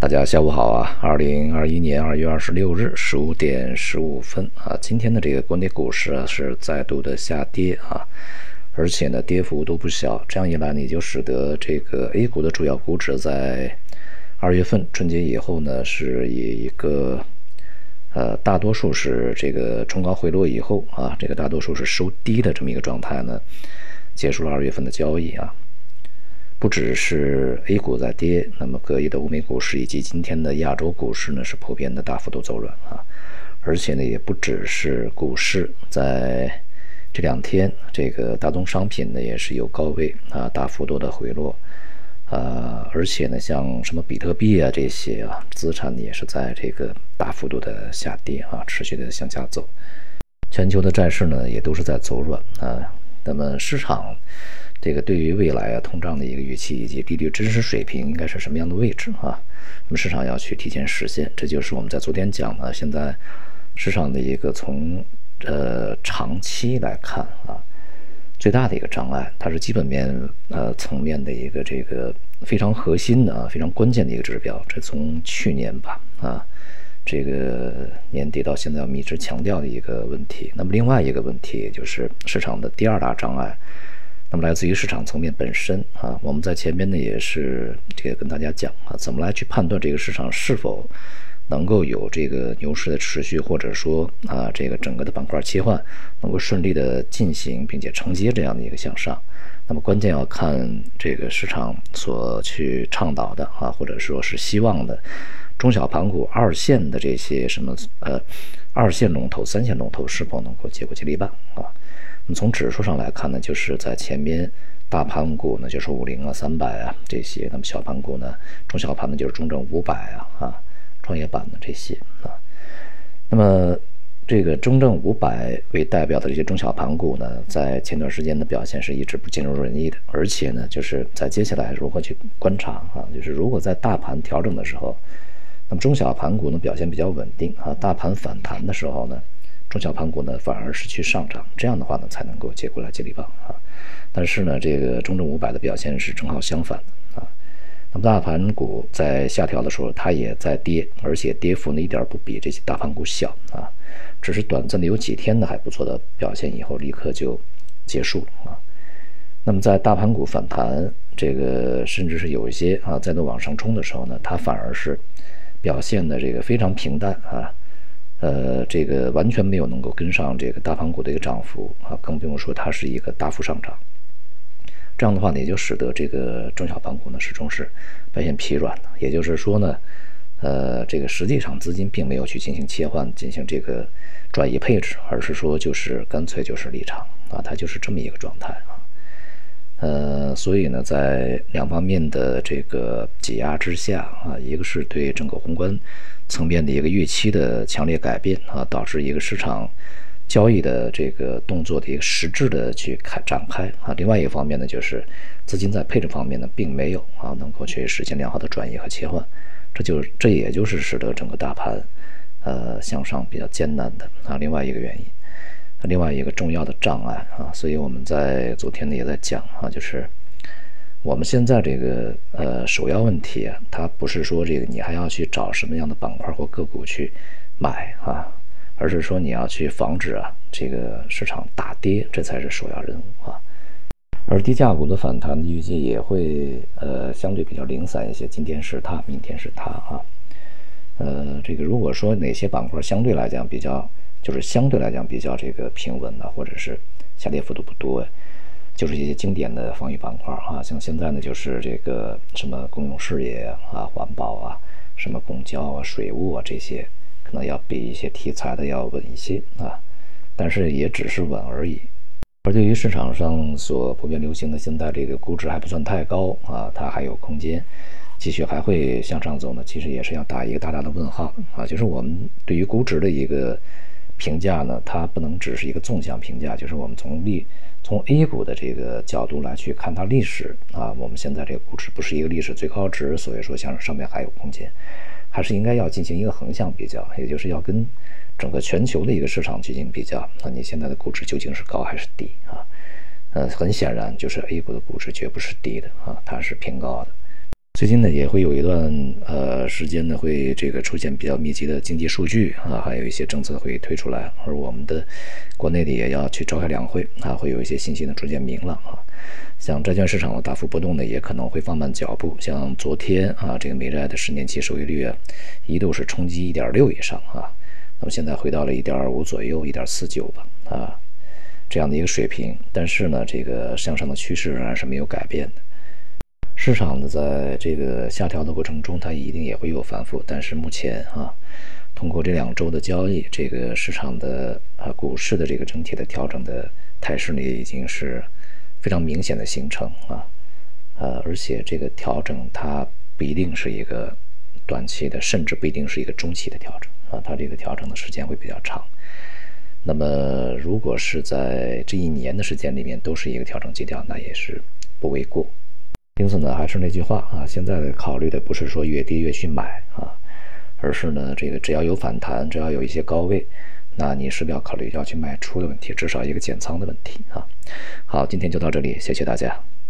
大家下午好啊！二零二一年二月二十六日十五点十五分啊，今天的这个国内股市啊是再度的下跌啊，而且呢跌幅都不小。这样一来，呢，就使得这个 A 股的主要股指在二月份春节以后呢，是以一个呃大多数是这个冲高回落以后啊，这个大多数是收低的这么一个状态呢，结束了二月份的交易啊。不只是 A 股在跌，那么各异的欧美股市以及今天的亚洲股市呢，是普遍的大幅度走软啊。而且呢，也不只是股市，在这两天，这个大宗商品呢也是有高位啊大幅度的回落啊。而且呢，像什么比特币啊这些啊资产呢也是在这个大幅度的下跌啊，持续的向下走。全球的债市呢也都是在走软啊。那么市场。这个对于未来啊通胀的一个预期以及利率真实水平应该是什么样的位置啊？那么市场要去提前实现，这就是我们在昨天讲的，现在市场的一个从呃长期来看啊最大的一个障碍，它是基本面呃层面的一个这个非常核心的啊非常关键的一个指标。这从去年吧啊这个年底到现在，我们一直强调的一个问题。那么另外一个问题就是市场的第二大障碍。那么来自于市场层面本身啊，我们在前面呢也是这个跟大家讲啊，怎么来去判断这个市场是否能够有这个牛市的持续，或者说啊这个整个的板块切换能够顺利的进行，并且承接这样的一个向上。那么关键要看这个市场所去倡导的啊，或者说是希望的中小盘股二线的这些什么呃二线龙头、三线龙头是否能够接过接力棒啊？从指数上来看呢，就是在前面大盘股呢，就是五零啊、三百啊这些；那么小盘股呢，中小盘呢就是中证五百啊、啊创业板的这些啊。那么这个中证五百为代表的这些中小盘股呢，在前段时间的表现是一直不尽如人意的，而且呢，就是在接下来如何去观察啊？就是如果在大盘调整的时候，那么中小盘股呢表现比较稳定啊，大盘反弹的时候呢？中小盘股呢，反而是去上涨，这样的话呢，才能够接过来接力棒啊。但是呢，这个中证五百的表现是正好相反的啊。那么大盘股在下调的时候，它也在跌，而且跌幅呢一点不比这些大盘股小啊。只是短暂的有几天呢还不错的表现，以后立刻就结束了啊。那么在大盘股反弹，这个甚至是有一些啊再度往上冲的时候呢，它反而是表现的这个非常平淡啊。呃，这个完全没有能够跟上这个大盘股的一个涨幅啊，更不用说它是一个大幅上涨。这样的话呢，也就使得这个中小盘股呢始终是表现疲软的。也就是说呢，呃，这个实际上资金并没有去进行切换、进行这个转移配置，而是说就是干脆就是离场啊，它就是这么一个状态啊。呃，所以呢，在两方面的这个挤压之下啊，一个是对整个宏观。层面的一个预期的强烈改变啊，导致一个市场交易的这个动作的一个实质的去开展开啊。另外一个方面呢，就是资金在配置方面呢，并没有啊能够去实现良好的转移和切换，这就这也就是使得整个大盘呃向上比较艰难的啊另外一个原因，另外一个重要的障碍啊。所以我们在昨天呢也在讲啊，就是。我们现在这个呃首要问题啊，它不是说这个你还要去找什么样的板块或个股去买啊，而是说你要去防止啊这个市场大跌，这才是首要任务啊。而低价股的反弹预计也会呃相对比较零散一些，今天是它，明天是它啊。呃，这个如果说哪些板块相对来讲比较，就是相对来讲比较这个平稳的，或者是下跌幅度不多。就是一些经典的防御板块啊，像现在呢，就是这个什么公用事业啊、环保啊、什么公交啊、水务啊这些，可能要比一些题材的要稳一些啊，但是也只是稳而已。而对于市场上所普遍流行的现在这个估值还不算太高啊，它还有空间继续还会向上走呢，其实也是要打一个大大的问号啊。就是我们对于估值的一个评价呢，它不能只是一个纵向评价，就是我们从历。从 A 股的这个角度来去看它历史啊，我们现在这个估值不是一个历史最高值，所以说像上面还有空间，还是应该要进行一个横向比较，也就是要跟整个全球的一个市场进行比较。那你现在的估值究竟是高还是低啊？呃，很显然就是 A 股的估值绝不是低的啊，它是偏高的。最近呢，也会有一段呃时间呢，会这个出现比较密集的经济数据啊，还有一些政策会推出来，而我们的国内的也要去召开两会啊，会有一些信息呢逐渐明朗啊。像债券市场的大幅波动呢，也可能会放慢脚步。像昨天啊，这个美债的十年期收益率啊，一度是冲击一点六以上啊，那么现在回到了一点五左右，一点四九吧啊，这样的一个水平。但是呢，这个向上的趋势仍然是没有改变的。市场呢，在这个下调的过程中，它一定也会有反复。但是目前啊，通过这两周的交易，这个市场的啊股市的这个整体的调整的态势呢，已经是非常明显的形成啊，呃，而且这个调整它不一定是一个短期的，甚至不一定是一个中期的调整啊，它这个调整的时间会比较长。那么，如果是在这一年的时间里面都是一个调整基调，那也是不为过。因此呢，还是那句话啊，现在考虑的不是说越跌越去买啊，而是呢，这个只要有反弹，只要有一些高位，那你是不是要考虑要去卖出的问题，至少一个减仓的问题啊。好，今天就到这里，谢谢大家。